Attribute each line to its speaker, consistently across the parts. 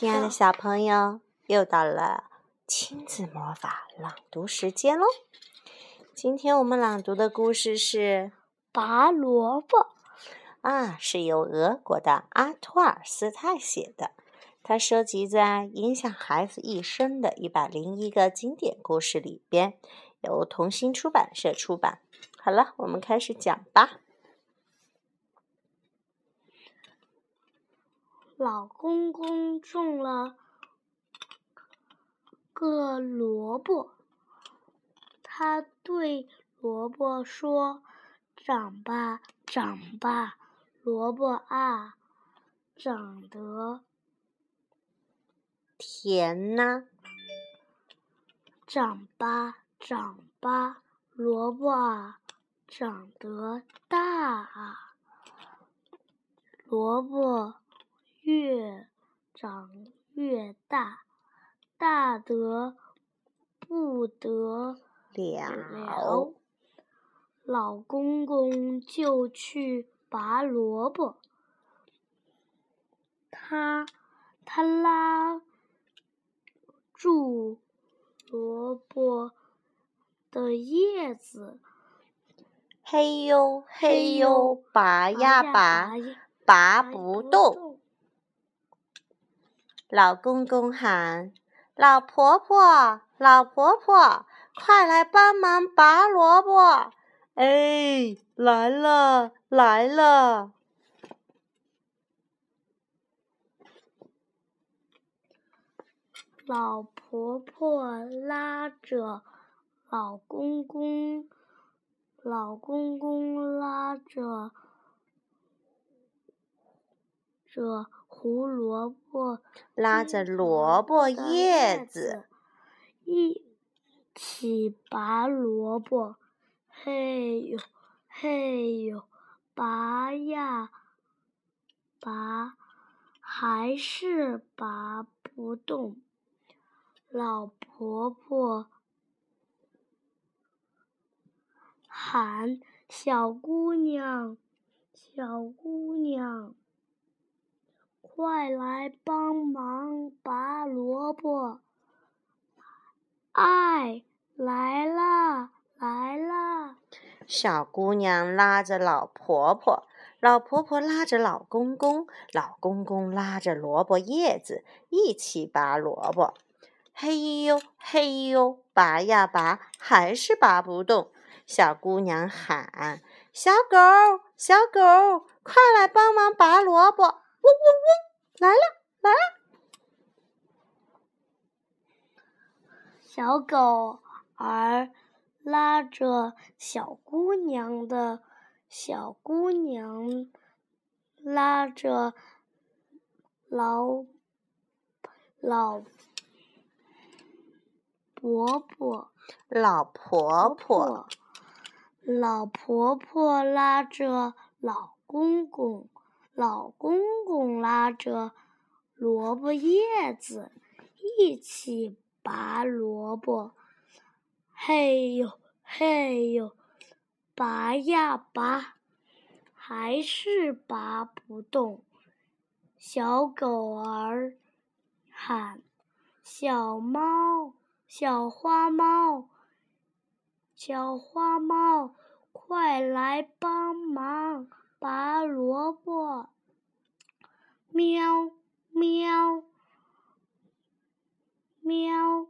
Speaker 1: 亲爱的小朋友，又到了亲子魔法朗读时间喽！今天我们朗读的故事是《
Speaker 2: 拔萝卜》
Speaker 1: 啊，是由俄国的阿托尔斯泰写的。它收集在影响孩子一生的一百零一个经典故事里边，由童心出版社出版。好了，我们开始讲吧。
Speaker 2: 老公公种了个萝卜，他对萝卜说：“长吧，长吧，萝卜啊，长得
Speaker 1: 甜呐！
Speaker 2: 长吧，长吧，萝卜啊，长得大啊，萝卜。”越长越大，大得不得了。老公公就去拔萝卜，他他拉住萝卜的叶子，
Speaker 1: 嘿呦嘿呦，拔呀拔，拔不动。老公公喊：“老婆婆，老婆婆，快来帮忙拔萝卜！”哎，来了，来了。
Speaker 2: 老婆婆拉着老公公，老公公拉着着。胡萝卜
Speaker 1: 拉着萝卜叶子，
Speaker 2: 一起拔萝卜。嘿呦，嘿呦，拔呀拔，还是拔不动。老婆婆喊：“小姑娘，小姑娘。”快来帮忙拔萝卜！哎，来啦，来啦！
Speaker 1: 小姑娘拉着老婆婆，老婆婆拉着老公公，老公公拉着萝卜叶子，一起拔萝卜。嘿呦，嘿呦，拔呀拔，还是拔不动。小姑娘喊：“小狗，小狗，快来帮忙拔萝卜！”嗡嗡嗡。来了，来了！
Speaker 2: 小狗儿拉着小姑娘的，小姑娘拉着老老伯伯，
Speaker 1: 老婆婆，
Speaker 2: 老婆婆拉着老公公。老公公拉着萝卜叶子一起拔萝卜，嘿呦嘿呦，拔呀拔，还是拔不动。小狗儿喊：“小猫，小花猫，小花猫，快来帮忙！”拔萝卜，喵喵喵，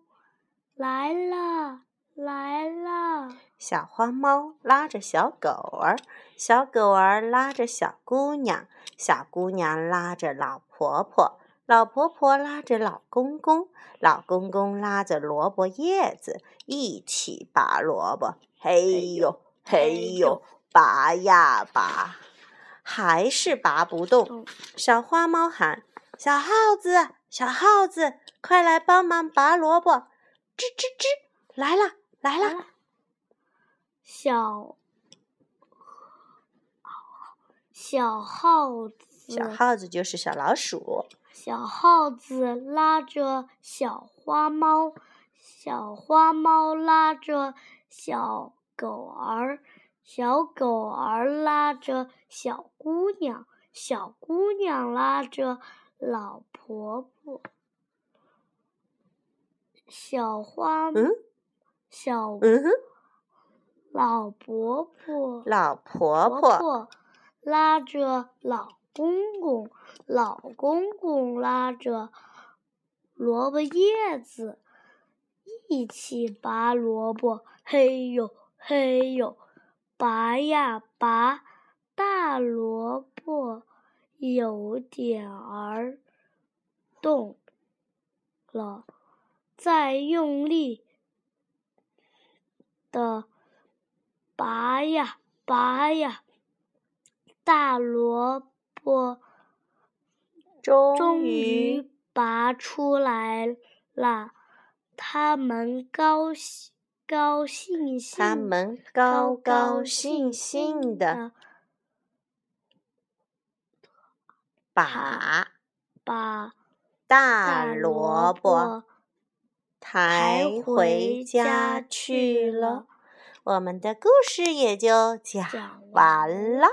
Speaker 2: 来了来了！
Speaker 1: 小花猫拉着小狗儿，小狗儿拉着小姑娘，小姑娘拉着老婆婆，老婆婆拉着老公公，老公公拉着萝卜叶子，一起拔萝卜。嘿呦嘿呦，拔呀拔！还是拔不动。小花猫喊：“小耗子，小耗子，快来帮忙拔萝卜！”吱吱吱，来了，来了。
Speaker 2: 小小耗子，
Speaker 1: 小耗子就是小老鼠。
Speaker 2: 小耗子拉着小花猫，小花猫拉着小狗儿。小狗儿拉着小姑娘，小姑娘拉着老婆婆。小花，
Speaker 1: 嗯
Speaker 2: 小
Speaker 1: 嗯哼，
Speaker 2: 老婆婆，
Speaker 1: 老婆
Speaker 2: 婆
Speaker 1: 婆
Speaker 2: 婆拉着老公公，老公公拉着萝卜叶子，一起拔萝卜。嘿呦嘿呦，拔呀拔，大萝卜有点儿动了，再用力的拔呀拔呀。大萝卜
Speaker 1: 终于
Speaker 2: 拔出来了，他们高兴高兴兴，
Speaker 1: 他们高高兴兴的把
Speaker 2: 把
Speaker 1: 大
Speaker 2: 大
Speaker 1: 萝卜
Speaker 2: 卜
Speaker 1: 抬
Speaker 2: 抬
Speaker 1: 回
Speaker 2: 回
Speaker 1: 家
Speaker 2: 家
Speaker 1: 去了。我们的故事也就讲
Speaker 2: 完
Speaker 1: 了。